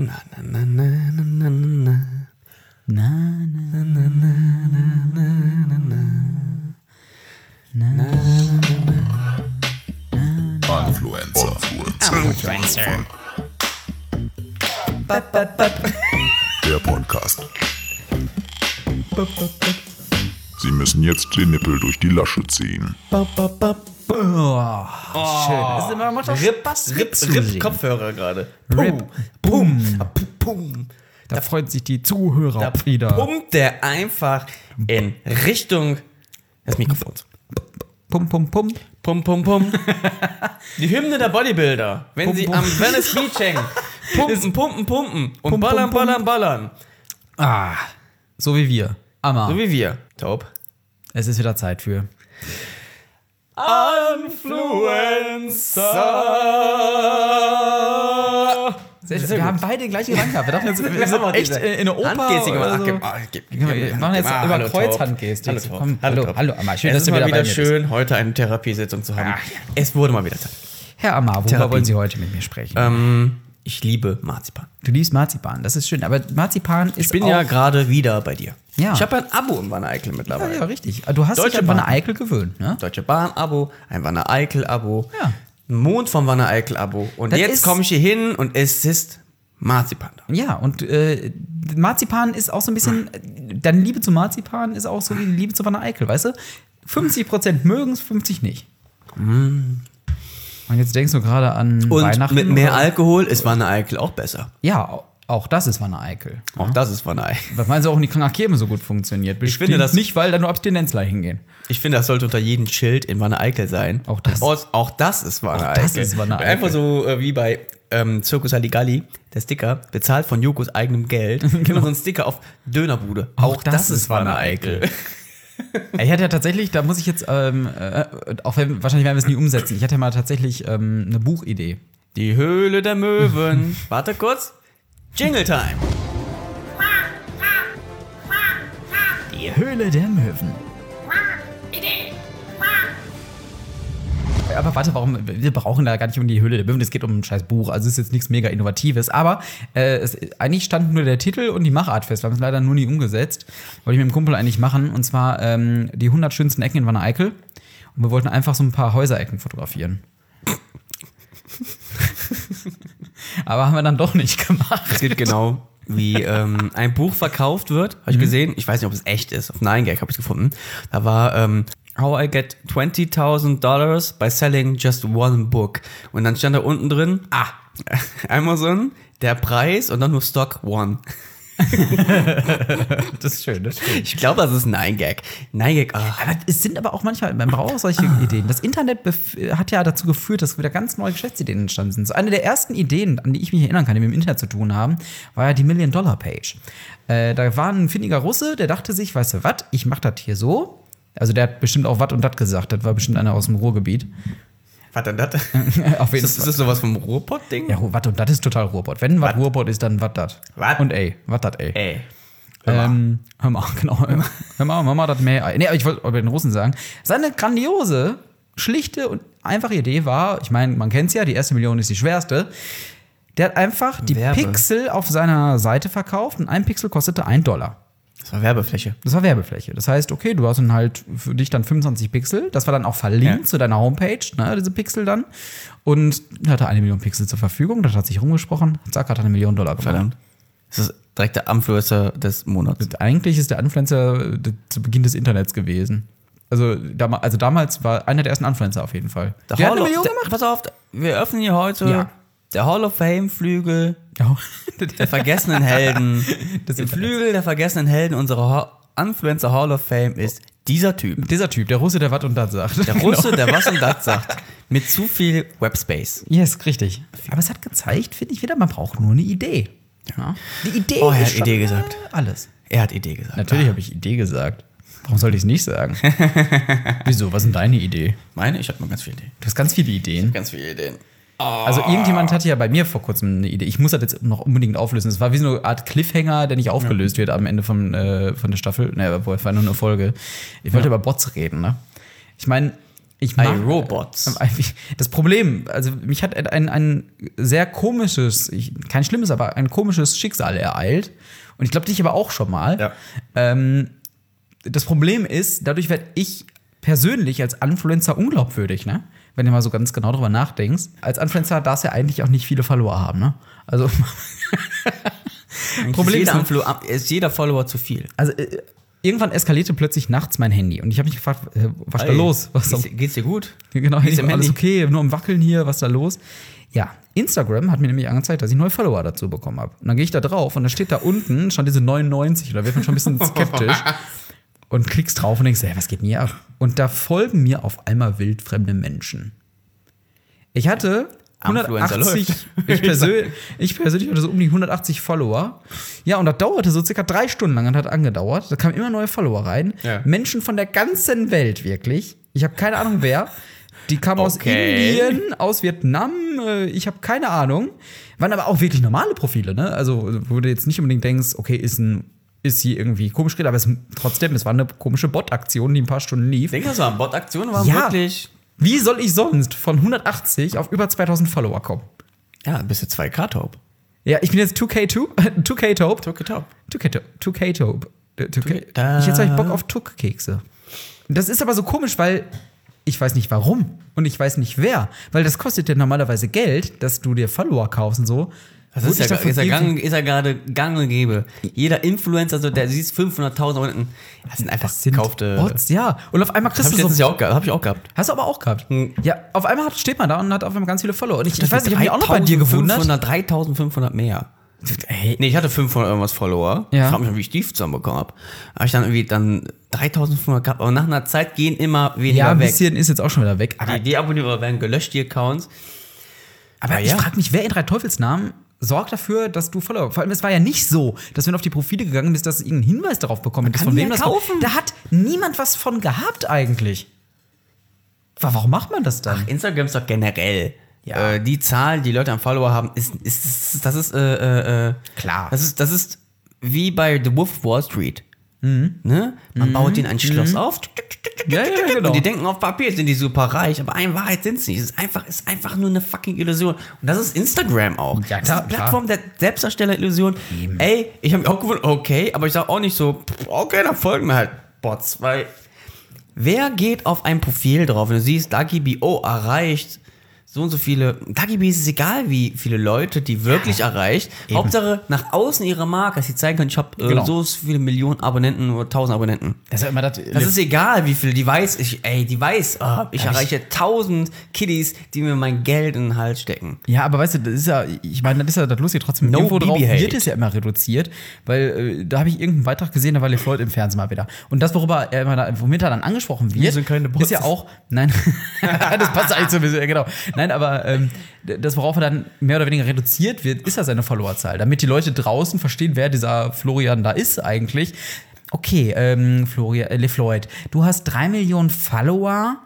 Na, na, na, na, na, na, na. Na, na, Influencer. Influencer. Der Podcast. Sie müssen jetzt den Nippel durch die Lasche ziehen. Oh, schön. Das immer macht Rip, Spaß Rip. Rip Kopfhörer gerade. Rip. Pum, pum, pum. Da freuen sich die Zuhörer Da wieder. pumpt der einfach in Richtung des Mikrofons. Pum, pum, pum. Pum, pum, pum. Die Hymne der Bodybuilder. Wenn Pum, sie pum. am Venice Beach hängen. Pumpen, pumpen, pumpen. Und Pum, ballern, ballern, ballern. Ah, so wie wir. Amma, So wie wir. Taub. es ist wieder Zeit für. Influencer. Sehr schön. Wir haben beide den gleichen Gedanken gehabt. Wir dachten jetzt, wir sind echt diese in eine Oper. Handgestik oder so. Ach, gib, gib, gib, Wir machen jetzt Ah, über hallo, Kreuzhandgestik. Hallo, Top. Komm, hallo, Top. hallo, Amma. Schön, es dass ist mal wieder mir bist. schön, heute eine Therapiesitzung zu haben. Ach, Es wurde mal wieder Zeit. Herr Amma, worüber Therapie. wollen Sie heute mit mir sprechen? Ähm, ich liebe Marzipan. du liebst Marzipan, das ist schön. Aber Marzipan ist Ich bin ja gerade wieder bei dir. Ja. Ich habe ein Abo im Wanne Eickel Ja, mittlerweile. ja, richtig. Du hast Deutsche dich an Wanne Bahn. Eickel gewöhnt, ne? Deutsche Bahn-Abo, ein Wanne Eickel-Abo, Ja. ein Mond vom Wanne Eickel-Abo. Und Das jetzt komme ich hier hin und es ist Marzipan da. Ja, und äh, Marzipan ist auch so ein bisschen, deine Liebe zu Marzipan ist auch so wie die Liebe zu Wanne Eickel, weißt du? 50% mögen es, 50 nicht. Und jetzt denkst du gerade an Und Weihnachten. mit mehr? Alkohol ist Wanne Eickel auch besser. Ja, auch das ist Wanne Eickel. Auch das ist Wanne Eickel. Was meinst du auch in die Krankerkirme so gut funktioniert? Bestimmt finde, das- nicht, weil da nur Abstinenzler hingehen. Ich finde, das sollte unter jedem Schild in Wanne Eickel sein. Auch das. Auch, auch das ist Wanne Auch Eickel. das ist Wanne Eickel. Einfach so äh, wie bei ähm, Circus Halligalli, der Sticker, bezahlt von Jokos eigenem Geld. genau. so ein Sticker auf Dönerbude. Auch das ist Wanne Ich hatte ja tatsächlich, da muss ich jetzt, ähm, äh, auch wenn, wahrscheinlich werden wir es nie umsetzen, ich hatte ja mal tatsächlich ähm, eine Buchidee. Die Höhle der Möwen. Warte kurz. Jingle Time. Die Höhle der Möwen. Aber warte, warum? Wir brauchen da gar nicht um die Höhle der Möwen. Es geht um ein scheiß Buch. Also es ist jetzt nichts mega Innovatives. Aber äh, es, eigentlich stand nur der Titel und die Machart fest. Wir haben es leider nur nie umgesetzt. Wollte ich mit dem Kumpel eigentlich machen. Und zwar ähm, die 100 schönsten Ecken in Wanne Eickel. Und wir wollten einfach so ein paar Häuserecken fotografieren. Aber haben wir dann doch nicht gemacht. Es geht genau wie ähm, ein Buch verkauft wird. Habe ich gesehen. Ich weiß nicht, ob es echt ist. Auf 9gag habe ich es gefunden. Da war ähm, How I get $20,000 dollars by selling just one book. Und dann stand da unten drin, ah, Amazon, der Preis und dann nur Stock One. Das ist schön, das ist schön. Ich glaube, das ist 9gag. 9gag, ah. Aber es sind aber auch manchmal, man braucht auch solche Ideen. Das Internet hat ja dazu geführt, dass wieder ganz neue Geschäftsideen entstanden sind. So eine der ersten Ideen, an die ich mich erinnern kann, die mit dem Internet zu tun haben, war ja die Million-Dollar-Page. Äh, da war ein findiger Russe, der dachte sich, weißt du was, ich mach das hier so. Also der hat bestimmt auch wat und dat gesagt. Das war bestimmt einer aus dem Ruhrgebiet. Was denn das? Auf jeden Ist das, ist das sowas vom Ruhrpott-Ding? Ja, wat und dat ist total Ruhrpott. Wenn wat Ruhrpott ist, dann wat dat. Wat? Und ey, wat dat ey. Ey. Ähm, hör mal, genau. Hör mal, hör mal das mehr. Nee, aber ich wollte über den Russen sagen. Seine grandiose, schlichte und einfache Idee war, ich meine, man kennt es ja, die erste Million ist die schwerste. Der hat einfach die Werbe. Pixel auf seiner Seite verkauft und ein Pixel kostete ein Dollar. Das war Werbefläche. Das war Werbefläche. Das heißt, okay, du hast dann halt für dich dann 25 Pixel. Das war dann auch verlinkt Ja. zu deiner Homepage, ne, diese Pixel dann. Und er hatte eine Million Pixel zur Verfügung. Das hat sich rumgesprochen. Zack, hat eine Million Dollar gewonnen. Verdammt. Das ist direkt der Influencer des Monats. Eigentlich ist der Influencer äh, zu Beginn des Internets gewesen. Also, dam also damals war einer der ersten Influencer auf jeden Fall. Der Der hat eine of, Million der, gemacht. Pass auf, wir öffnen hier heute Ja. der Hall of Fame Ja. der vergessenen Helden. Der Internets. Flügel der vergessenen Helden unserer Influencer Hall of Fame ist dieser Typ. Dieser Typ, der Russe, der was und das sagt. Der Russe, der was und das sagt. Mit zu viel Webspace. Yes, richtig. Aber es hat gezeigt, finde ich wieder, man braucht nur eine Idee. Ja. Die Idee Oh, er hat Idee gesagt. Alles. Er hat Idee gesagt. Natürlich habe ich Idee gesagt. Warum sollte ich es nicht sagen? Wieso? Was ist denn deine Idee? Meine? Ich habe mal ganz viele Ideen. Du hast ganz viele Ideen. Ganz viele Ideen. Also irgendjemand hatte ja bei mir vor kurzem eine Idee. Ich muss das jetzt noch unbedingt auflösen. Es war wie so eine Art Cliffhanger, der nicht aufgelöst wird am Ende von, äh, von der Staffel. Naja, obwohl, es war nur eine Folge. Ich wollte über Bots reden, ne? Ich meine, Ich mag Robots. Das Problem, also mich hat ein, ein sehr komisches, ich, kein schlimmes, aber ein komisches Schicksal ereilt. Und ich glaube, dich aber auch schon mal. Ja. Ähm, das Problem ist, dadurch werde ich persönlich als Influencer unglaubwürdig, ne? Wenn du mal so ganz genau drüber nachdenkst. Als Influencer darfst du ja eigentlich auch nicht viele Follower haben, ne? Also, Problem ist, jeder, Influ- ist jeder Follower zu viel. also äh, irgendwann eskalierte plötzlich nachts mein Handy. Und ich habe mich gefragt, äh, was ist da los? Was geht's, geht's dir gut? Genau, Geht's Handy, alles okay, nur am Wackeln hier, was ist da los? Ja, Instagram hat mir nämlich angezeigt, dass ich neue Follower dazu bekommen habe. Und dann gehe ich da drauf und da steht da unten schon diese 99 und da wird man schon ein bisschen skeptisch und klickst drauf und denkst, hey, was geht denn hier ab? Und da folgen mir auf einmal wildfremde Menschen. Ich hatte Influencer 180, läuft. ich, persönlich, ich persönlich hatte so um die 180 Follower. Ja, und das dauerte so circa drei Stunden lang und hat angedauert. Da kamen immer neue Follower rein. Ja. Menschen von der ganzen Welt, wirklich. Ich habe keine Ahnung wer. Die kamen aus Okay. Indien, aus Vietnam, äh, ich habe keine Ahnung. Waren aber auch wirklich normale Profile, ne? Also, wo du jetzt nicht unbedingt denkst, okay, ist ein ist sie irgendwie komisch geredet, aber es, trotzdem, es war eine komische Bot-Aktion, die ein paar Stunden lief. Ich denke, das war Bot-Aktion, war Ja. wirklich. Wie soll ich sonst von 180 auf über 2000 Follower kommen? Ja, bist du 2K-Top. Ja, ich bin jetzt 2K2, 2K-Tope. Top. 2K-Tope. 2K-Tope. Äh, 2K. Da- Ich jetzt habe ich Bock auf Tuck-Kekse. Das ist aber so komisch, weil ich weiß nicht warum und ich weiß nicht wer, weil das kostet ja normalerweise Geld, dass du dir Follower kaufst und so. Das Wurde ist ja, ich ist ja, gang, ist ja gerade gang und gäbe. Jeder Influencer, so, der siehst 500.000 Abonnenten, das sind einfach sind gekaufte. Bots, ja. Und auf einmal Hab kriegst ich du letztes so. Jahr auch. Hab ich auch gehabt. Hast du aber auch gehabt. Hm. Ja, auf einmal steht man da und hat auf einmal ganz viele Follower. Und ich, ich weiß nicht, ich habe mich auch noch bei dir gewundert. 3500, 3500 mehr. Ey, Nee, ich hatte 500 irgendwas Follower. Ja. Ich frage mich, wie ich die zusammenbekommen habe. Habe ich dann irgendwie dann 3500 gehabt. Aber nach einer Zeit gehen immer weniger ja, ein weg. bisschen ist jetzt auch schon wieder weg. Aber Die Deabonnieren werden gelöscht, die Accounts. Aber Ah, ich ja. frage mich, wer in drei Teufelsnamen sorgt dafür, dass du Follower. Vor allem, es war ja nicht so, dass wenn du auf die Profile gegangen bist, dass du irgendeinen Hinweis darauf bekommen hättest, kann von wem ja das kommt. kaufen. Da hat niemand was von gehabt eigentlich. Wa- Warum macht man das dann? Instagram ist doch generell. Ja. Äh, die Zahl, die Leute an Follower haben, ist, ist, ist das ist äh, äh, Klar. Das ist das ist wie bei The Wolf of Wall Street. Mhm. Ne? Man baut ihnen ein Schloss auf. Ja, ja, genau. Und die denken auf Papier sind die super reich, aber in Wahrheit sind sie nicht. Es ist einfach, ist einfach nur eine fucking Illusion. Und das ist Instagram auch. Ja, das klar, ist eine Plattform der Selbstdarsteller-Illusion. Ey, ich habe mich auch gewundert, okay, aber ich sage auch nicht so, okay, dann folgen mir halt Bots, weil wer geht auf ein Profil drauf, wenn du siehst, Lucky B.O. erreicht so und so viele, Lucky B ist es egal, wie viele Leute die wirklich erreicht. Hauptsache nach außen ihre Marke, dass sie zeigen können, ich habe äh, Genau. so viele Millionen Abonnenten oder tausend Abonnenten. Das ist ja immer das. Das ist egal, wie viel die weiß. Ich, ey, die weiß, ah, ich Ja, erreiche tausend Kiddies, die mir mein Geld in den Hals stecken. Ja, aber weißt du, das ist ja, ich meine, das ist ja das Lustige, trotzdem No irgendwo drauf wird es ja immer reduziert, weil äh, da habe ich irgendeinen Beitrag gesehen, da war LeFloid im Fernsehen mal wieder. Und das, worüber er immer da, womit er dann angesprochen wird, ist ja auch, nein, das passt eigentlich so ein bisschen, ja, genau. Nein, aber ähm, das, worauf er dann mehr oder weniger reduziert wird, ist ja seine Followerzahl, damit die Leute draußen verstehen, wer dieser Florian da ist eigentlich. Okay, ähm, Florian, äh, LeFloid, du hast drei Millionen Follower.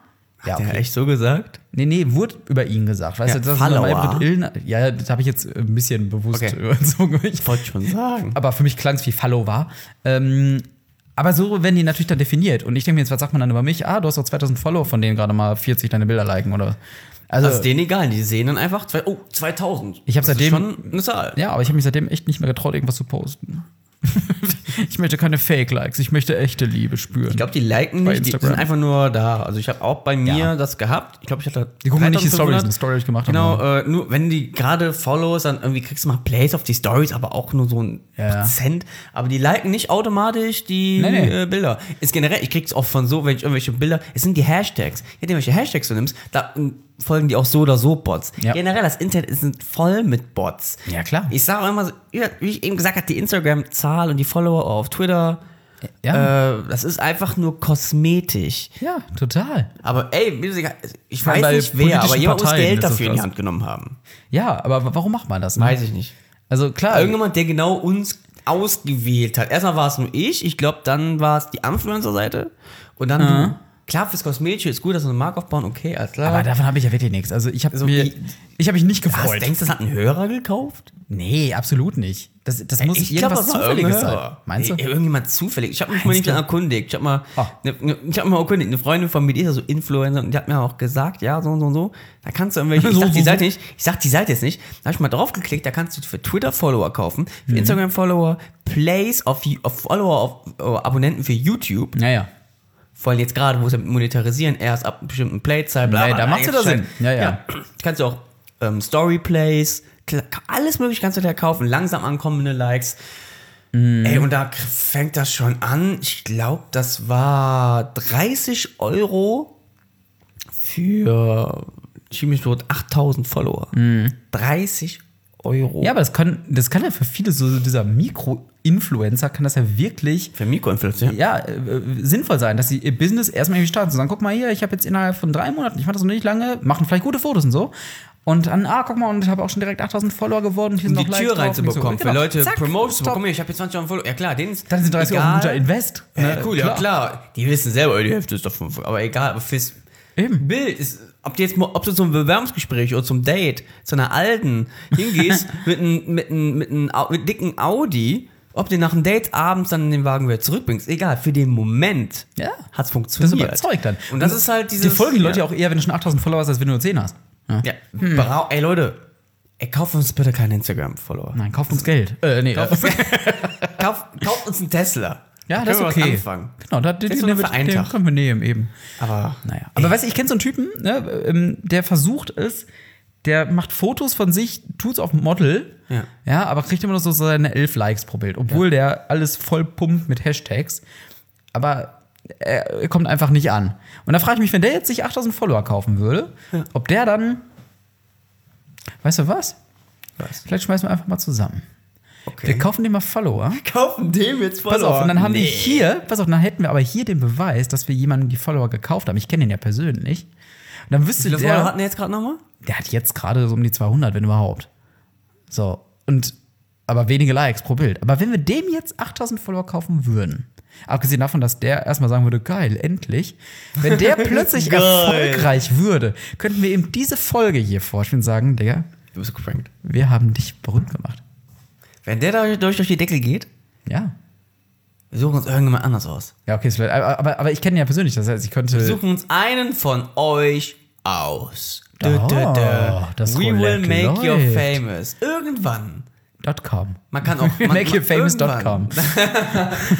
Ja, Hat der okay. echt so gesagt? Nee, nee, wurde über ihn gesagt. Weißt Ja, du, das Follower. Illner. Ja, das habe ich jetzt ein bisschen bewusst Okay. überzogen. Ich- Wollte schon sagen. Aber für mich klang es wie Follower. Ähm, aber so werden die natürlich dann definiert. Und ich denke mir jetzt, was sagt man dann über mich? Ah, du hast doch 2000 Follower, von denen gerade mal 40 deine Bilder liken oder. Also, Das ist denen egal, die sehen dann einfach, zwei, oh, 2000. Ich hab Das ist seitdem- schon eine Zahl. ja, aber ich habe mich seitdem echt nicht mehr getraut, irgendwas zu posten. ich möchte keine Fake-Likes, ich möchte echte Liebe spüren. Ich glaube, die liken nicht, die sind einfach nur da. Also ich habe auch bei mir Ja. das gehabt. Ich glaube, ich hatte die gucken nicht die 3500. Stories, eine Story, die ich gemacht Genau, habe. äh, nur wenn die gerade Follows, dann irgendwie kriegst du mal Plays auf die Stories, aber auch nur so ein Ja. Prozent. Aber die liken nicht automatisch die Nee, nee. Äh, Bilder. Ist generell, ich krieg's oft von so, wenn ich irgendwelche Bilder, es sind die Hashtags. Je nachdem, welche Hashtags du nimmst, da äh, folgen die auch so oder so Bots. Ja. Generell, das Internet ist voll mit Bots. Ja, klar. Ich sage auch immer wie ich eben gesagt habe, die Instagram-Zahl und die Follower auf Twitter, ja. äh, das ist einfach nur kosmetisch. ja, total. Aber ey, ich weiß nicht wer, aber jemand muss Geld dafür in die. Hand genommen haben. Ja, aber warum macht man das? Ne? Weiß ich nicht. Also klar, Irgendjemand, der genau uns ausgewählt hat. Erstmal war es nur ich, ich glaube, dann war es die Influencer-Seite und dann du. Klar, fürs Kosmetische ist gut, dass wir eine Marke aufbauen, okay, alles klar. Aber davon habe ich ja wirklich nichts. Also ich habe So mir, wie- ich habe mich nicht gefreut. denkst du, das hat ein Hörer gekauft? nee, absolut nicht. Das, das muss Ich irgendwas das war Zufälliges sein. Meinst du? Irgendjemand zufällig. Ich habe mich mal Meinst nicht du? erkundigt. Ich habe mal, ne, ne, ich hab mal erkundigt. Eine Freundin von mir, die ist ja so Influencer und die hat mir auch gesagt, ja, so und so und so. Da kannst du irgendwelche, ich So, sag so, die so. Seite nicht, ich sag die Seite jetzt nicht. Da habe ich mal draufgeklickt, da kannst du für Twitter Follower kaufen, Mhm. für Instagram Follower, Plays auf, auf Follower, auf äh, Abonnenten für YouTube. Naja. Vor allem jetzt gerade, wo es ja mit Monetarisieren erst ab bestimmten Playzeit, bla, bla, da macht's jetzt wieder Scheiß. Sinn. Ja, ja. Kannst du auch ähm, Story Plays, kla- alles mögliche kannst du da kaufen, langsam ankommende Likes. Mhm. Ey, und da fängt das schon an. Ich glaube, das war 30 Euro für chemisch tot 8000 Follower. 30 Euro. Ja, aber das kann, das kann ja für viele so dieser Mikro-Influencer kann das ja wirklich Für Mikroinflation. ja, äh, äh, sinnvoll sein, dass sie ihr Business erstmal irgendwie starten. Zu sagen, guck mal hier, ich habe jetzt innerhalb von drei Monaten, ich mache das noch nicht lange, machen vielleicht gute Fotos und so. Und dann, ah, guck mal, und ich habe auch schon direkt 8000 Follower geworden. Hier Um die Tür reinzubekommen, so, für genau, Leute zack, Promotion zu bekommen. Ich habe jetzt 20 Euro Follower. Ja klar, denen ist Dann sind 30 Euro ein guter Invest. Ja, Ne? cool, ja klar. Die wissen selber, die Hälfte ist davon. Aber egal, aber fürs Eben. Bild ist, ob du jetzt mal- ob du zum Bewerbungsgespräch oder zum Date zu einer alten hingehst mit einem mit einem mit einem dicken Audi, ob du nach dem Date abends dann den Wagen wieder zurückbringst, egal, für den Moment Ja. hat's Das funktioniert. überzeugt dann. Und das ist halt dieses Die folgen die Leute ja auch eher, wenn du schon 8000 Follower hast, als wenn du nur 10 hast. Ja. ja, brau- ey Leute, ey, kauft uns bitte keinen Instagram Follower. Nein, kauft uns Geld. Äh, nee. Kauft, kauft, kauft uns einen Tesla. Ja, Da das ist okay. Anfangen. Genau, da, den, den, den, können wir nehmen eben. Aber Naja. Aber weißt du, ich kenne so einen Typen, ne, ähm, der versucht es, der macht Fotos von sich, tut's auf Model, Ja. ja, aber kriegt immer noch so seine elf Likes pro Bild, obwohl der alles voll pumpt mit Hashtags. Aber er, kommt einfach nicht an. Und da frage ich mich, wenn der jetzt sich 8000 Follower kaufen würde, ob der dann, weißt du was? was? Vielleicht schmeißen wir einfach mal zusammen. Okay. Wir kaufen dem mal Follower. kaufen dem jetzt Follower. Pass auf, und dann haben wir Nee. hier, pass auf, dann hätten wir aber hier den Beweis, dass wir jemandem die Follower gekauft haben. Ich kenne ihn ja persönlich. Und dann wüsste Wie viele Follower der, hatten wir jetzt gerade nochmal? der hat jetzt gerade so um die 200, wenn überhaupt. So, und, aber wenige Likes pro Bild. Aber wenn wir dem jetzt 8000 Follower kaufen würden, abgesehen davon, dass der erstmal sagen würde, geil, endlich, wenn der plötzlich erfolgreich würde, könnten wir ihm diese Folge hier vorstellen und sagen, Digga, Du bist geprankt. wir haben dich berühmt gemacht. Wenn der da durch, durch die Deckel geht, Ja. Wir suchen uns irgendjemand anders aus. Ja, okay, aber, aber, aber ich kenne ihn ja persönlich, das heißt, ich könnte. Wir suchen uns einen von euch aus. Oh, das We will make you läuft. famous. Irgendwann. .com. Man kann auch. Man, MakeYouFamous.com. Irgendwann,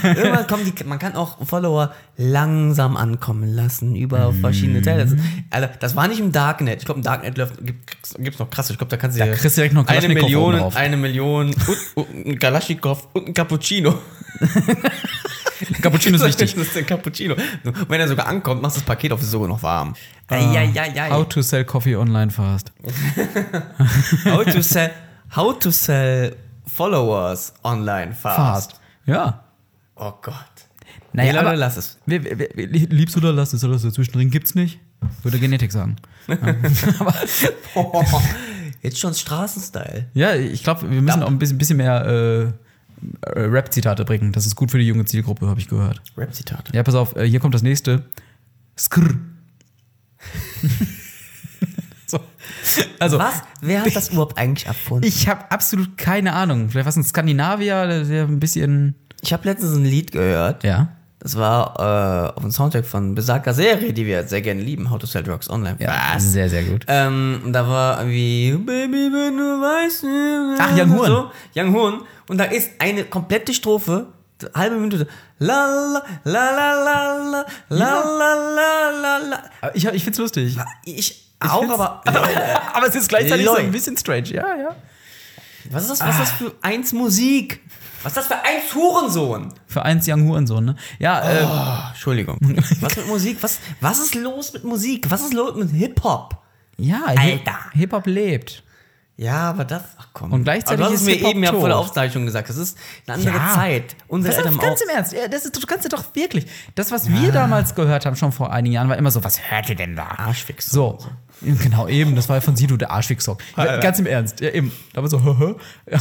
irgendwann kommen die, man kann auch Follower langsam ankommen lassen über verschiedene Teile. Das, also, das war nicht im Darknet. Ich glaube, im Darknet läuft, gibt es noch krass. Ich glaube, da kannst du Da kriegst du direkt noch eine Million, eine Million und, und ein Kalaschnikow und ein Cappuccino. Cappuccino ist wichtig. Das ist ein Cappuccino. Und wenn er sogar ankommt, machst du das Paket auf, ist sogar noch warm. Eieieiei. How to sell coffee online fast. How to sell, how to sell followers online fast. Fast. Ja. Oh Gott. Naja, nee, aber- lass es. Liebst du oder lass es, alles dazwischen drin gibt's nicht? Würde Genetik sagen. Ja. aber, Jetzt schon Straßenstyle. ja, ich glaube, wir müssen auch ein bisschen, bisschen mehr äh, Rap-Zitate bringen. Das ist gut für die junge Zielgruppe, habe ich gehört. Rap-Zitate. Ja, pass auf, äh, hier kommt das nächste. Skrr. so. Also, Was? Wer hat das überhaupt eigentlich erfunden? ich habe absolut keine Ahnung. Vielleicht was ein Skandinavier, der ein bisschen. Ich habe letztens ein Lied gehört. Ja. Das war äh, auf dem Soundtrack von besagter Serie, die wir sehr gerne lieben, How to Sell Drugs Online. Ja, sehr, sehr gut. Ähm, und da war irgendwie Baby, wenn du weißt. Ach, Young Horn. So, Young Horn. Und da ist eine komplette Strophe, halbe Minute. La la la la la la la la la Ich, ich find's lustig. Ich auch, find's- aber. Aber es ist gleichzeitig so ein bisschen strange. Ja, ja. Was ist das, was ist das für eins Musik? Was ist das für eins Hurensohn? Für eins Young Hurensohn, ne? Ja, äh, Oh, Entschuldigung. Was mit Musik? Was, was ist los mit Musik? Was ist los mit Hip-Hop? ja, Alter. Hip-Hop lebt. Ja, aber das, ach komm. Und gleichzeitig aber du hast ist es mir eben ja vor der tot. Aufzeichnung gesagt. Das ist eine andere Ja. Zeit. Unsere Eltern haben ganz im Ernst. Ja, das ist, du kannst ja doch wirklich. Das, was wir damals gehört haben, schon vor einigen Jahren, war immer so, was hört ihr denn da? Arschfix. So. Genau, eben, das war ja von Sido der Arschfix-Song. Ja, ganz im Ernst, ja, eben. Da war so, hö, hö.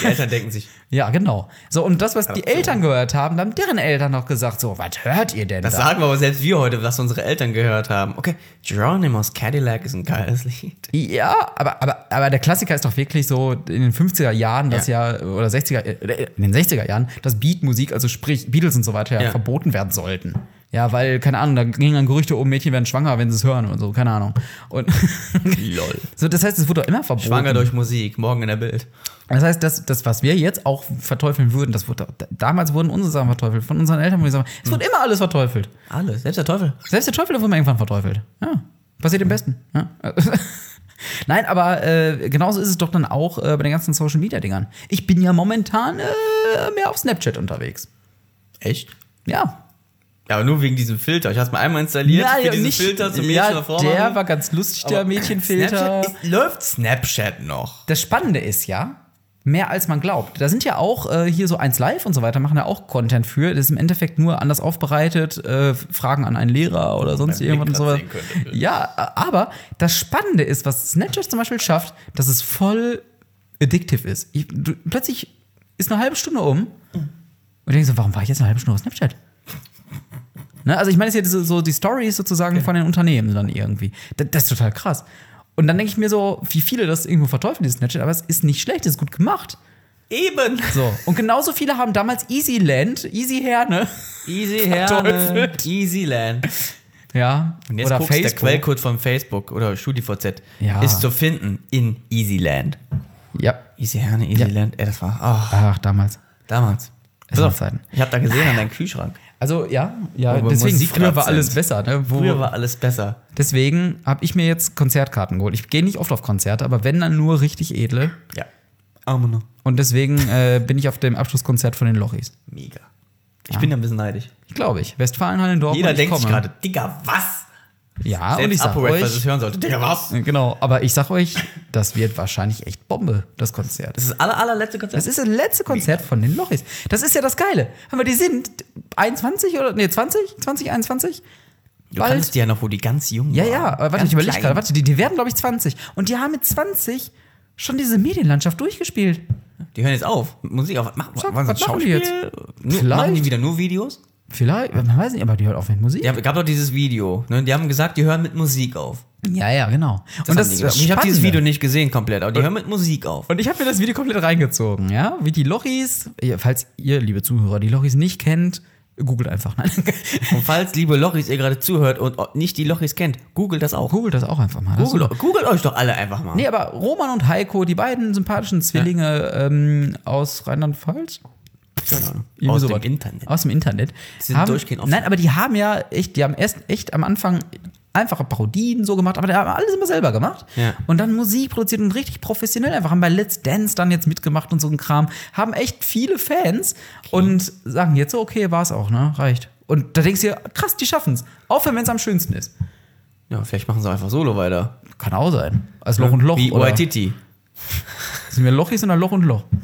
Die Eltern denken sich, Ja, genau. So, und das, was die Eltern gehört haben, da haben deren Eltern noch gesagt, so, was hört ihr denn das da? sagen wir aber selbst wir heute, was unsere Eltern gehört haben. Okay, Geronimo's Cadillac ist ein geiles Lied. Ja, aber, aber, aber der Klassiker ist doch wirklich so in den 50er Jahren, das ja, oder 60er, äh, in den 60er Jahren, dass Beatmusik, also sprich Beatles und so weiter, ja. Ja. verboten werden sollten. Ja, weil, keine Ahnung, da gingen dann Gerüchte um, Mädchen werden schwanger, wenn sie es hören und so, keine Ahnung. Und Lol. so, das heißt, es wurde doch immer verboten. Schwanger durch Musik, morgen in der Bild. Das heißt, das, das, was wir jetzt auch verteufeln würden, das wurde, damals wurden unsere Sachen verteufelt, von unseren Eltern, die sagen, es wird immer alles verteufelt. Alles, selbst der Teufel. Selbst der Teufel wurde irgendwann verteufelt. Ja. Passiert im Besten. Ja. Nein, aber äh, genauso ist es doch dann auch äh, bei den ganzen Social Media Dingern. Ich bin ja momentan äh, mehr auf Snapchat unterwegs. Echt? Ja. Ja, aber nur wegen diesem Filter. Ich hab's mal einmal installiert ja, für diesen Filter zum Mädchen ja, der war ganz lustig, der Mädchenfilter. Snapchat ist, läuft Snapchat noch? Das Spannende ist ja, mehr als man glaubt. Da sind ja auch äh, hier so eins live und so weiter, machen ja auch Content für. Das ist im Endeffekt nur anders aufbereitet, äh, Fragen an einen Lehrer oder sonst irgendwas und so weiter. Ja, aber das Spannende ist, was Snapchat zum Beispiel schafft, dass es voll addictive ist. Ich, du, plötzlich ist eine halbe Stunde um und ich denke so, warum war ich jetzt eine halbe Stunde auf Snapchat? Ne? Also ich meine, es ist ja so die Stories sozusagen von den Unternehmen dann irgendwie. Das, das ist total krass. Und dann denke ich mir so, wie viele das irgendwo verteufeln, dieses Snapchat, aber es ist nicht schlecht, es ist gut gemacht. Eben. So. Und genauso viele haben damals Easyland, Easy Herne, Easy Herne, Verteufelt. Easy Land. ja, Und jetzt oder guckst, der Facebook. Quellcode von Facebook oder StudiVZ Ja. ist zu finden in Easyland. Ja. Easy Herne, Easyland. Ey, das war, ach, Ach, damals. damals. Auf, Zeiten. ich habe da gesehen an deinem Kühlschrank. Also ja, ja, wir deswegen Musik früher war alles besser, ne? Wo, Früher war alles besser. deswegen habe ich mir jetzt Konzertkarten geholt. Ich gehe nicht oft auf Konzerte, aber wenn dann nur richtig edle. Ja. Arme Und deswegen äh, bin ich auf dem Abschlusskonzert von den Lochis. Mega. Ich bin da ein bisschen neidisch. Glaube ich. Westfalenhallen Dortmund. Jeder ich denkt sich gerade, Digga, was? Ja, und Selbst ich sag falls euch, es hören sollte. Digga, was? genau, aber ich sag euch, das wird wahrscheinlich echt Bombe, das Konzert. Das ist das aller, allerletzte Konzert. Das ist das letzte Konzert von den Lochis. Das ist ja das Geile. Aber die sind 21 oder, nee, 20? 2021? du kannst die ja noch, wo die ganz jung Ja, waren. ja, aber warte, Ganz ich überlege gerade, warte, die, die werden, glaube ich, 20. Und die haben mit 20 schon diese Medienlandschaft durchgespielt. Die hören jetzt auf. Musik auf. Mach, Sag, was machen die jetzt? Nur. Machen die wieder nur Videos? Vielleicht, man weiß nicht, aber die hört auf mit Musik. Ja, gab doch dieses Video. Ne? Die haben gesagt, die hören mit Musik auf. Ja, ja, genau. Das und das das ich habe dieses. Video nicht gesehen komplett, aber die hören mit Musik auf. Und ich habe mir das Video komplett reingezogen, ja? Wie die Lochis, falls ihr, liebe Zuhörer, die Lochis nicht kennt, googelt einfach. Nein. Und falls, liebe Lochis, ihr gerade zuhört und nicht die Lochis kennt, googelt das auch. googelt das auch einfach mal. Googelt, googelt euch doch alle einfach mal. Nee, aber Roman und Heiko, die beiden sympathischen Zwillinge ähm, aus Rheinland-Pfalz. Keine Ahnung. Irgendwie Aus sowas. dem Internet. Aus dem Internet. sind durchgehend offen. Nein, aber die haben ja echt, die haben erst echt am Anfang einfache Parodien so gemacht, aber die haben alles immer selber gemacht. Ja. Und dann Musik produziert und richtig professionell einfach. Haben bei Let's Dance dann jetzt mitgemacht und so ein Kram. Haben echt viele Fans und sagen jetzt so, okay, war's auch, ne? Reicht. Und da denkst du dir, krass, die schaffen's. Auch wenn es am schönsten ist. Ja, vielleicht machen sie einfach solo weiter. Kann auch sein. Als Loch und Loch. Wie Waititi. Sind wir Lochis oder Loch und Loch?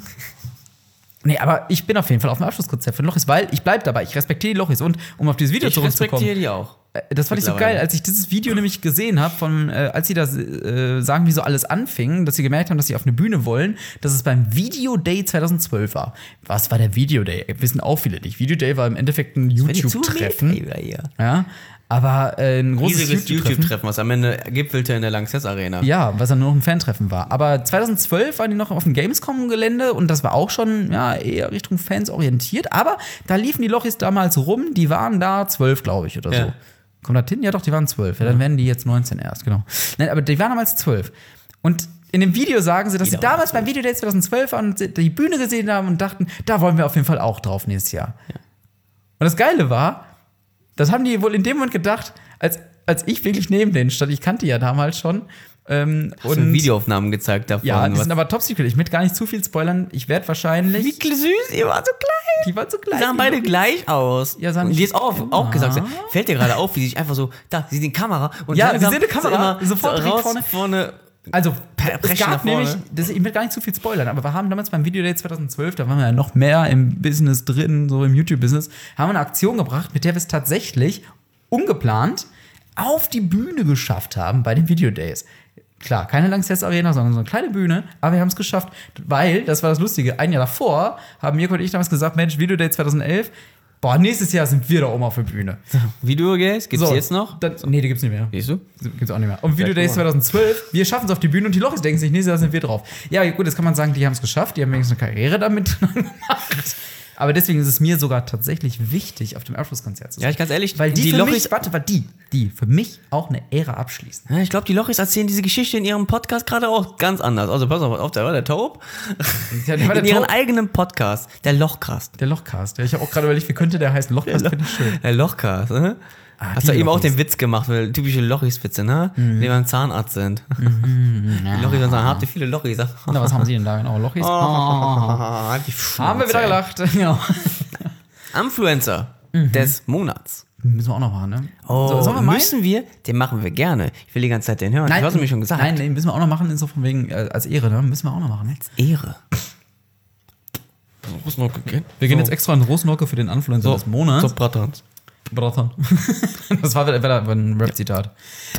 Nee, aber ich bin auf jeden Fall auf dem Abschlusskonzert von Lochis, weil ich bleib dabei. Ich respektiere die Lochis. Und um auf dieses Video Ich zurückzukommen. respektiere die auch. äh, Das fand ich so geil, als ich dieses Video nämlich gesehen habe, von äh, als sie da äh, sagen, wie so alles anfing, dass sie gemerkt haben, dass sie auf eine Bühne wollen, dass es beim Video Day 2012 war. Was war der Video Day? Wissen auch viele nicht. Video Day war im Endeffekt ein YouTube-Treffen. Ja, aber äh, ein großes Riesiges YouTube-Treffen. Was am Ende gipfelte in der Lanxess Arena. Ja, was dann nur noch ein Fantreffen war. Aber 2012 waren die noch auf dem Gamescom-Gelände und das war auch schon ja, eher Richtung Fans orientiert. Aber da liefen die Lochis damals rum, die waren da zwölf, glaube ich, oder so. Ja. Kommt das hin? Ja, doch, die waren zwölf. Ja, dann werden die jetzt 19 erst, genau. Nein, aber die waren damals zwölf. Und in dem Video sagen sie, dass Jeder sie damals beim Video Day 2012 waren und die Bühne gesehen haben und dachten, da wollen wir auf jeden Fall auch drauf nächstes Jahr. Und das Geile war, das haben die wohl in dem Moment gedacht, als, als ich wirklich neben denen stand. Ich kannte die ja damals schon. Ähm, Hast du Videoaufnahmen gezeigt davon? ja, die sind aber top secret. Ich möchte gar nicht zu viel spoilern. Ich werde wahrscheinlich. Wie süß, ihr wart so klein. Die waren so Die klein. sahen beide gleich aus. Ja, sahen und die ist auch, immer. auch gesagt. Fällt dir gerade auf, wie sie sich einfach so, da, sie sehen Kamera und Ja, sie sehen eine Kamera, sofort raus vorne. vorne. Also es gab nämlich, das, ich will gar nicht zu viel spoilern, aber wir haben damals beim Video Day 2012, da waren wir ja noch mehr im Business drin, so im YouTube-Business, haben wir eine Aktion gebracht, mit der wir es tatsächlich ungeplant auf die Bühne geschafft haben bei den Video Days. Klar, keine Langsess Arena, sondern so eine kleine Bühne, aber wir haben es geschafft, weil, das war das Lustige, ein Jahr davor haben Mirko und ich damals gesagt, Mensch, Video Day 2011, boah, nächstes Jahr sind wir da oben auf der Bühne. Videogames, gibt's So, jetzt noch? Dann, nee, die gibt's nicht mehr. Siehst du? Gibt's auch nicht mehr. Und Video Vielleicht Days mal. 2012, wir schaffen es auf die Bühne und die Lochis denken sich, nächstes Jahr sind wir drauf. Ja, gut, jetzt kann man sagen, die haben es geschafft, die haben wenigstens eine Karriere damit gemacht. Aber deswegen ist es mir sogar tatsächlich wichtig, auf dem Abschlusskonzert zu sein. Ja, ich ganz ehrlich, Weil die, die für Lochis- mich, warte, warte, die, die für mich auch eine Ära abschließen. Ja, ich glaube, die Lochis erzählen diese Geschichte in ihrem Podcast gerade auch ganz anders. Also pass auf, auf der war der Taub. Ja, der war der in ihren Taub. eigenen Podcast, der Lochcast. Der Lochcast. Ja, ich habe auch gerade überlegt, wie könnte der heißen? Lochcast finde ich schön. Der Lochcast, ne? Ah, Hast du eben auch den Witz gemacht, weil typische Lochis-Witze, ne? Mhm. Die beim Zahnarzt sind. Die Lochis sind habt ihr viele Lochis? Na, was haben sie denn da genau? Lochis? Oh, Ah. die Haben wir wieder gelacht. Ja. Influencer Mhm. des Monats. Müssen wir auch noch machen, ne? Oh, So, sollen wir meinen? müssen wir? Den machen wir gerne. Ich will die ganze Zeit den hören. Nein, du hast mir schon gesagt. Nein, den müssen wir auch noch machen, so von wegen, äh, als Ehre, ne? Müssen wir auch noch machen. Ne? Ehre. Wir gehen jetzt extra in Rosenhocke für den Influencer des Monats. So, Bratrans. Bratan. das war wieder, ein Rap-Zitat.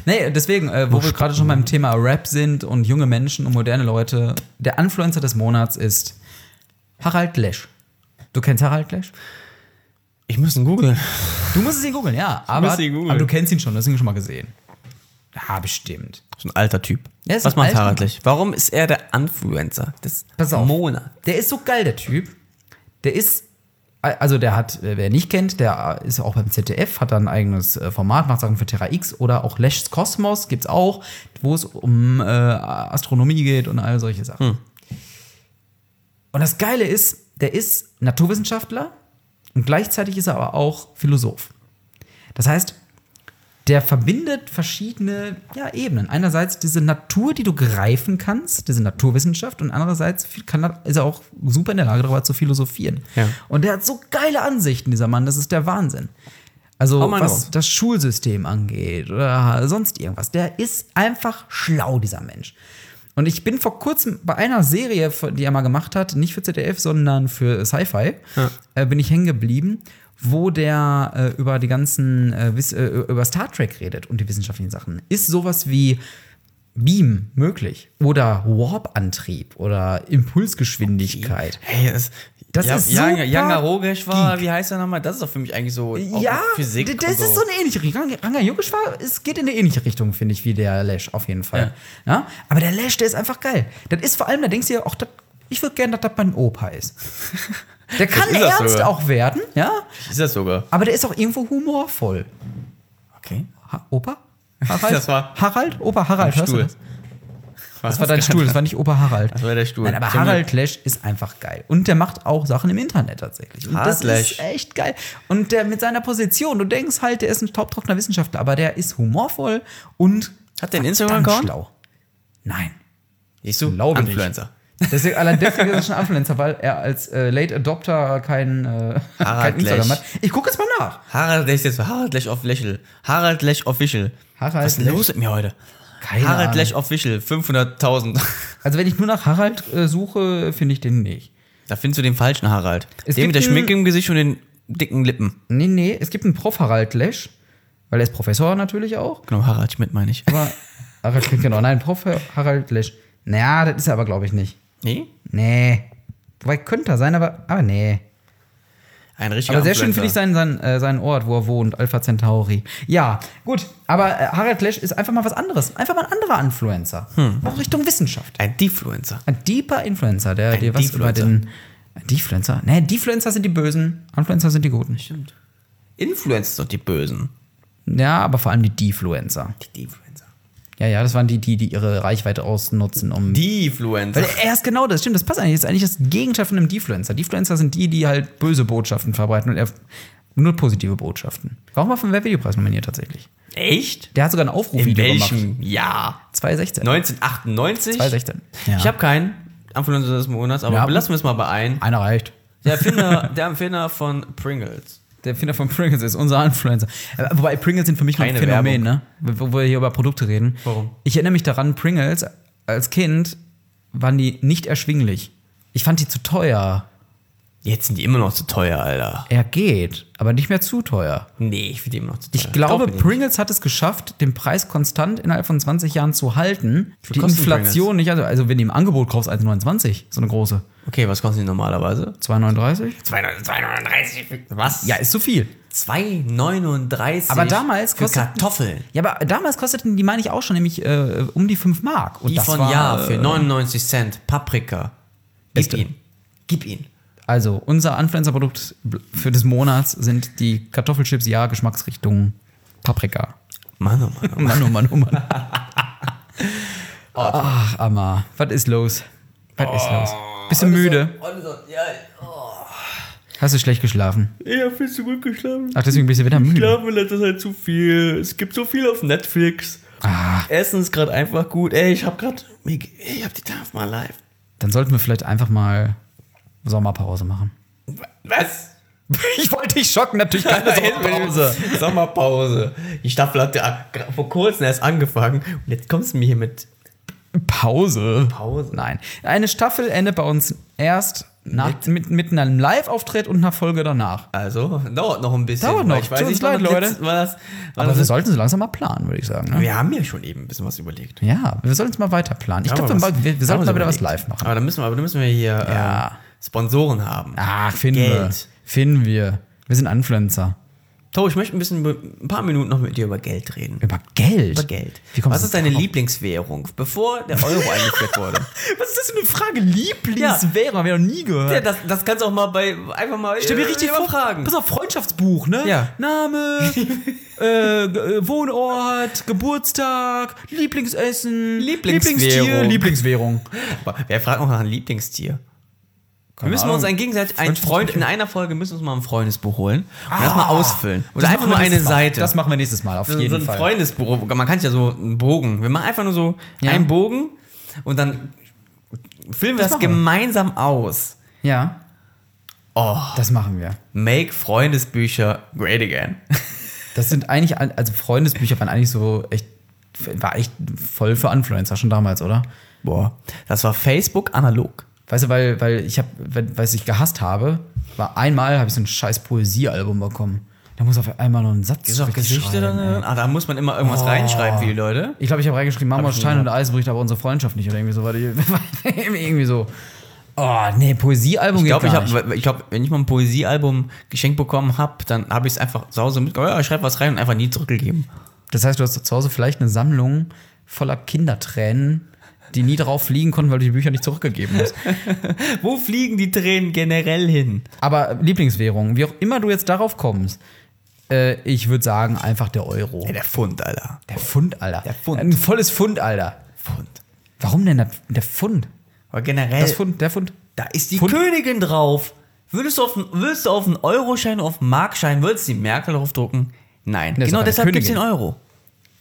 Nee, deswegen, äh, wo wir gerade schon beim Thema Rap sind und junge Menschen und moderne Leute, der Influencer des Monats ist Harald Lesch. Du kennst Harald Lesch? Ich muss ihn googeln. Du musst ihn googeln, ja. Aber, googeln. aber du kennst ihn schon, du hast ihn schon mal gesehen. Ja, bestimmt. So ein alter Typ. Was macht alter Harald. Lesch? Warum ist er der Influencer des Pass auf. Monats? Der ist so geil, der Typ. Der ist, also der hat, äh, wer nicht kennt, der ist auch beim ZDF, hat da ein eigenes äh, Format, macht Sachen für Terra X oder auch Lesch's Kosmos gibt's auch, wo es um äh, Astronomie geht und all solche Sachen. Und das Geile ist, der ist Naturwissenschaftler und gleichzeitig ist er aber auch Philosoph. Das heißt, der verbindet verschiedene ja, Ebenen. Einerseits diese Natur, die du greifen kannst, diese Naturwissenschaft, und andererseits kann ist er auch super in der Lage, darüber zu philosophieren. Ja. Und der hat so geile Ansichten, dieser Mann, das ist der Wahnsinn. Also, was raus. das Schulsystem angeht oder sonst irgendwas. Der ist einfach schlau, dieser Mensch. Und ich bin vor kurzem bei einer Serie, die er mal gemacht hat, nicht für ZDF, sondern für Sci-Fi, äh, bin ich hängen geblieben, wo der äh, über die ganzen, äh, äh, über Star Trek redet und die wissenschaftlichen Sachen. Ist sowas wie Beam möglich? Oder Warp-Antrieb oder Impulsgeschwindigkeit? Hey, das, Das ja, ist super Younger Rogesh war, geek. wie heißt er nochmal? Das ist doch für mich eigentlich so Ja, Physik. das ist so eine ähnliche Richtung. Ranga- Ranga Yogeshwar, es geht in eine ähnliche Richtung, finde ich, wie der Lash auf jeden Fall. Ja. Aber der Lash, der ist einfach geil. Das ist vor allem, da denkst du dir auch, ich würde gerne, dass das mein Opa ist. Der kann ernst auch werden, ja, Ist das sogar? aber der ist auch irgendwo humorvoll. Okay. Ha Opa? Harald? Das war- Harald? Opa Harald, hörst du Stuhl. das? Das war dein Stuhl, das war nicht Opa Harald. Das war der Stuhl. Nein, aber. Harald Lesch ist einfach geil. Und der macht auch Sachen im Internet tatsächlich. Und Harald das ist echt geil. Und der mit seiner Position, du denkst halt, der ist ein taubtrockener Wissenschaftler, aber der ist humorvoll und Hat der einen Instagram-Account? Nein. Siehst du? Glaube. Influencer. Deswegen, allein deswegen ist er schon Influencer, weil er als äh, Late Adopter kein, äh, Harald kein Instagram hat. Ich gucke jetzt mal nach. Harald Lesch jetzt Harald Lesch Official. Harald Lesch Official. Harald Was ist los mit mir heute? Keine Harald Ahnung. Lesch Official, 500.000. Also wenn ich nur nach Harald äh, suche, finde ich den nicht. Da findest du den falschen Harald. Es den mit der Schminke im Gesicht und den dicken Lippen. Nee, nee, es gibt einen Prof Harald Lesch, weil er ist Professor natürlich auch. Genau, Harald Schmidt meine ich. Aber Harald Schmidt, genau. Nein, Prof Harald Lesch. Naja, das ist er aber, glaube ich, nicht. Nee? Nee. Wobei könnte er sein, aber, aber nee. Ein richtiger Aber sehr schön finde ich seinen, seinen, äh, seinen Ort, wo er wohnt, Alpha Centauri. Ja, gut. Aber äh, Harald Lesch ist einfach mal was anderes. Einfach mal ein anderer Influencer. Hm. Auch Richtung Wissenschaft. Ein Defluencer. Ein deeper Influencer, der dir was über Defluencer. den. Defluencer? Nee, Defluencer sind die Bösen, Influencer sind die Guten. Stimmt. Influencer sind die Bösen. Ja, aber vor allem die Defluencer. Die Defluencer. Ja, ja, das waren die, die, die ihre Reichweite ausnutzen, um. Defluencer. Weil er ist genau das, stimmt, das passt eigentlich. Das ist eigentlich das Gegenteil von einem Defluencer. Defluencer sind die, die halt böse Botschaften verbreiten und er nur positive Botschaften. War auch mal vom Weltvideopreis nominiert tatsächlich. Echt? Der hat sogar ein In Aufrufvideo gemacht. welchem Jahr? 2016. 1998? 2016. Ja. Ich habe keinen Influencer des Monats, aber Ja. belassen wir es mal bei einem. Einer reicht. Der Erfinder, der Erfinder von Pringles. Der Erfinder von Pringles ist unser Influencer. Äh, Wobei Pringles sind für mich noch ein Keine Phänomen, Werbung. ne? Wo wo wir hier über Produkte reden. Warum? Ich erinnere mich daran, Pringles, als Kind waren die nicht erschwinglich. Ich fand die zu teuer. Jetzt sind die immer noch zu teuer, Alter. Er geht, aber nicht mehr zu teuer. Nee, ich finde die immer noch zu teuer. Ich glaube, ich Pringles hat es geschafft, den Preis konstant innerhalb von 20 Jahren zu halten. Die Inflation nicht, also, also wenn du im Angebot kaufst, 1,29, so eine große. Okay, was kosten die normalerweise? 2,39? 239. Was? Ja, ist zu viel. 2,39. Aber damals für kostet- Kartoffeln. Ja, aber damals kosteten die, meine ich auch schon, nämlich äh, um die 5 Mark. Und Die das von war, Ja für äh, 99 Cent. Paprika. Gib ihn. Gib ihn. Also, unser Influencer-Produkt für des Monats sind die Kartoffelchips, ja, Geschmacksrichtung Paprika. Mann, oh Mann. Oh Mann, oh Mann, oh Mann. Ach, Amma, was ist los? Was ist los? Bist du müde? Ja, Hast du schlecht geschlafen? ich habe viel zu gut geschlafen. Ach, deswegen bist du wieder müde. Schlafen in letzter Zeit zu viel. Es gibt so viel auf Netflix. Essen ist gerade einfach gut. Ey, ich habe gerade. Ich habe die of my life. Dann sollten wir vielleicht einfach mal Sommerpause machen. Was? Ich wollte dich schocken, natürlich keine Sommerpause. Sommerpause. Die Staffel hat ja vor kurzem erst angefangen. Und jetzt kommst du mir hier mit Pause? Pause. Nein. Eine Staffel endet bei uns erst nach, mit, mit einem Live-Auftritt und einer Folge danach. Also, dauert noch ein bisschen. Dauert noch. Ich weiß nicht, leid, Leute. War das, war Aber das wir sollten so langsam mal planen, würde ich sagen. Ne? wir haben ja schon eben ein bisschen was überlegt. Ja, wir sollten es mal weiter planen. Ich glaube, wir, wir, wir sollten mal wieder was live machen. Aber dann müssen wir, aber dann müssen wir hier Ja. ähm, Sponsoren haben. Ach, finden wir. Geld. Finden wir. Wir sind Influencer. To, ich möchte ein bisschen, ein paar Minuten noch mit dir über Geld reden. Über Geld? Über Geld. Was ist deine darauf? Lieblingswährung, bevor der Euro eingeführt wurde? Was ist das für eine Frage? Lieblingswährung? Haben wir noch nie gehört. Ja, das, das kannst du auch mal bei einfach mal Stell mir äh, richtig vor, fragen. pass auf, Freundschaftsbuch, ne? Ja. Name, äh, äh, Wohnort, Geburtstag, Lieblingsessen, Lieblingswährung. Lieblingstier, Lieblingswährung. Wer fragt noch nach einem Lieblingstier? Wir müssen uns ein gegenseitig, ein Freund, in einer Folge müssen wir uns mal ein Freundesbuch holen und das mal ausfüllen. Oder Das einfach wir nur eine Mal. Seite. Das machen wir nächstes Mal, auf so, jeden so ein Fall. Freundesbuch. Man kann ja so einen Bogen. Wir machen einfach nur so Ja. einen Bogen und dann füllen wir das, wir. gemeinsam aus. Ja, Oh, das machen wir. make Freundesbücher great again. Das sind eigentlich, also Freundesbücher waren eigentlich so echt, war echt voll für Influencer schon damals, oder? Boah, das war Facebook analog. Weißt du, weil, weil ich habe, was ich gehasst habe, war einmal habe ich so ein scheiß Poesiealbum bekommen. Da muss auf einmal noch ein Satz Ist auch Geschichte zurückschreiben, ey. dann? Ah, da muss man immer irgendwas Oh. reinschreiben für die Leute. Ich glaube, ich habe reingeschrieben, ich Stein und Eis bricht aber unsere Freundschaft nicht. Oder irgendwie so. Weil irgendwie so. Oh, nee, Poesiealbum Ich glaube, ich, gar hab- nicht. ich glaub, wenn ich mal ein Poesiealbum geschenkt bekommen habe, dann habe ich es einfach zu Hause mit, oh ja, ich schreibe was rein und einfach nie zurückgegeben. Das heißt, du hast zu Hause vielleicht eine Sammlung voller Kindertränen, die nie drauf fliegen konnten, weil du die Bücher nicht zurückgegeben hast. Wo fliegen die Tränen generell hin? Aber Lieblingswährung, wie auch immer du jetzt darauf kommst, äh, ich würde sagen, einfach der Euro. Ja, der Pfund, Alter. Der Pfund, Alter. Der Pfund. Ein volles Pfund, Alter. Pfund. Warum denn der, der Pfund? Aber generell, Das Pfund, der Pfund. da ist die Pfund. Königin drauf. Würdest du auf, einen- würdest du auf einen Euroschein, auf einen Markschein, würdest du die Merkel drauf drucken? Nein. Das genau deshalb gibt es den. Euro.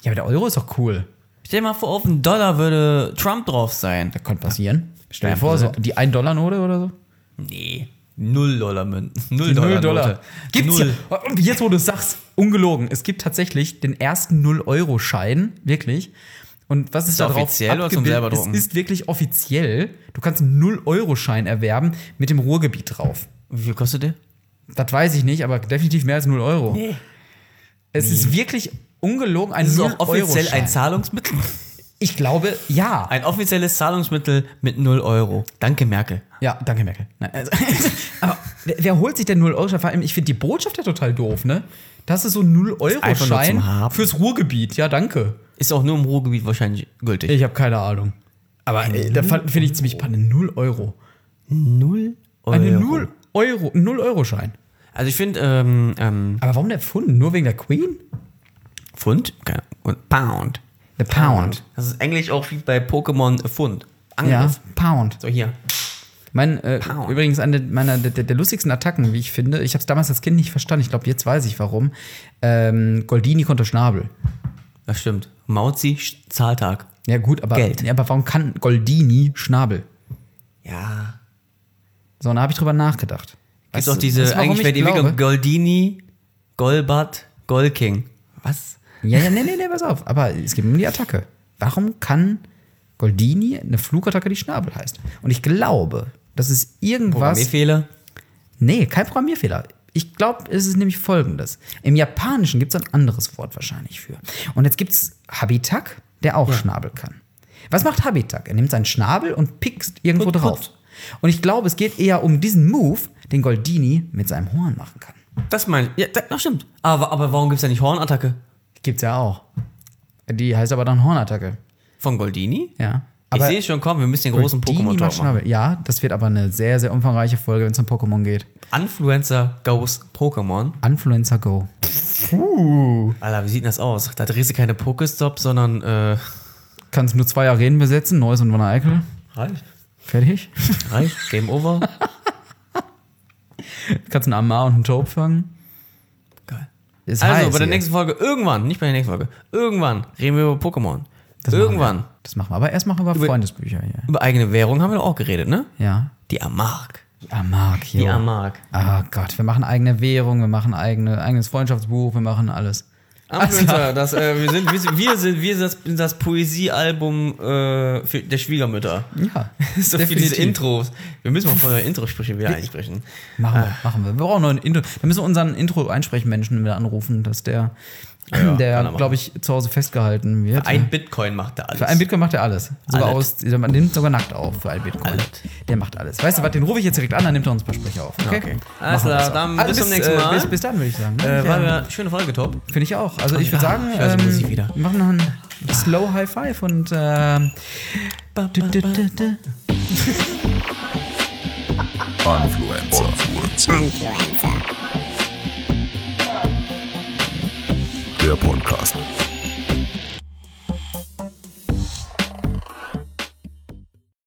Ja, aber der Euro ist doch cool. Stell dir mal vor, auf einen Dollar würde Trump drauf sein. Das könnte passieren. Stell dir vor, so die 1-Dollar-Note oder so. Nee. Null Dollar Münzen. Null Die Dollar. Null Dollar. Note. Gibt's Null. ja. Und jetzt, wo du es sagst, ungelogen. Es gibt tatsächlich den ersten 0-Euro-Schein, wirklich. Und was ist, Ist da drauf offiziell oder zum selber drucken? Es ist wirklich offiziell. Du kannst einen 0-Euro-Schein erwerben mit dem Ruhrgebiet drauf. Wie viel kostet der? Das weiß ich nicht, aber definitiv mehr als 0 Euro. Nee. Es ist wirklich ungelogen ein ist auch offiziell 0-Euro-Schein. ein Zahlungsmittel. Ich glaube, ja. Ein offizielles Zahlungsmittel mit 0 Euro. Danke, Merkel. Ja, danke, Merkel. Nein, also, aber wer, wer holt sich denn 0-Euro-Schein? Vor allem, ich finde die Botschaft ja total doof, ne? Das ist so ein einfach nur 0-Euro-Schein zum Haben. fürs Ruhrgebiet. Ja, danke. Ist auch nur im Ruhrgebiet wahrscheinlich gültig. Ich habe keine Ahnung. Aber ey, da finde ich ziemlich spannend. 0 Euro. 0 Euro. Eine 0 Euro, 0 Euro Schein. Also ich finde, ähm, ähm, Aber warum der Pfund? Nur wegen der Queen? Pfund keine- und Pound. Der Pound. Das ist Englisch auch wie bei Pokémon äh, Pfund. Ja, Angriff. Pound. So hier. Mein, äh, übrigens eine meiner der, der, lustigsten Attacken, wie ich finde. Ich habe es damals als Kind nicht verstanden. Ich glaube, jetzt weiß ich warum. Ähm, Goldini konnte Schnabel. Das stimmt. Mauzi Zahltag. Ja gut, aber, Geld. Ja, aber warum kann Goldini Schnabel? Ja. So, und da habe ich drüber nachgedacht. Gibt auch du- diese, eigentlich wäre die? Entwicklung Goldini, Golbat, Golking. Was? Ja, ja, nee, nee, nee, pass auf. Aber es geht um die Attacke. Warum kann Goldini eine Flugattacke, die Schnabel heißt. Und ich glaube, das ist irgendwas. Programmierfehler. Nee, kein Programmierfehler. Ich glaube, es ist nämlich folgendes. Im Japanischen gibt es ein anderes Wort wahrscheinlich für. Und jetzt gibt es Habitak, der auch Schnabel kann. Was macht Habitak? Er nimmt seinen Schnabel und pickst irgendwo Put, put. drauf. Und ich glaube, es geht eher um diesen Move, den Goldini mit seinem Horn machen kann. Das meine ich. Ja, das, stimmt. Aber, aber warum gibt es da nicht Hornattacke? Gibt's ja auch. Die heißt aber dann Hornattacke. Von Goldini? Ja. ich sehe schon, komm, wir müssen den großen macht Pokémon-Talk machen. Ja, das wird aber eine sehr, sehr umfangreiche Folge, wenn es um Pokémon geht. Influencer Goes Pokémon. Influencer Go. Alter, wie sieht denn das aus? Da drehst du keine Pokestops, sondern äh, Kannst nur zwei Arenen besetzen, Neuss und Wanne Eickel. reicht. Fertig. Reicht. Game over. Kannst einen Amar und einen Taupe fangen. Ist Also, bei der nächsten Folge, irgendwann, nicht bei der nächsten Folge, irgendwann reden wir über Pokémon. Das irgendwann. Das machen wir. Aber erst machen wir über Freundesbücher hier. Über eigene Währung haben wir doch auch geredet, ne? Ja. Die Amark. Die Amag hier. Die Amark. Ah Gott, wir machen eigene Währung, wir machen eigene, eigenes Freundschaftsbuch, wir machen alles. Influencer, das, äh, wir, sind, wir, sind, wir sind wir sind das, Poesiealbum äh, der Schwiegermütter. Ja. so für diese definitiv. Intros. Wir müssen mal von der Intro-Sprüche wieder einsprechen. Machen wir, machen wir. Wir brauchen noch ein Intro. Da müssen wir unseren Intro-Einsprechmenschen wieder anrufen, dass der, ja, der er glaube ich, zu Hause festgehalten wird. Ein Bitcoin macht der alles. Für ein Bitcoin macht er alles. Sogar Alles. aus, man nimmt sogar nackt auf für ein Bitcoin. Alles. Der macht alles. Weißt du was, den rufe ich jetzt direkt an, dann nimmt er uns ein paar Sprüche auf. Okay? Okay. Alles klar, dann Also bis zum nächsten äh, Mal. Bis, bis dann, würde ich sagen. ne? äh, war eine schöne Folge, Top. Finde ich auch. Also ich würde Ja, sagen, ich weiß ähm, wieder. wir machen noch ein Slow High Five und ähm, du, du, du, du. Influencer. Der Podcast.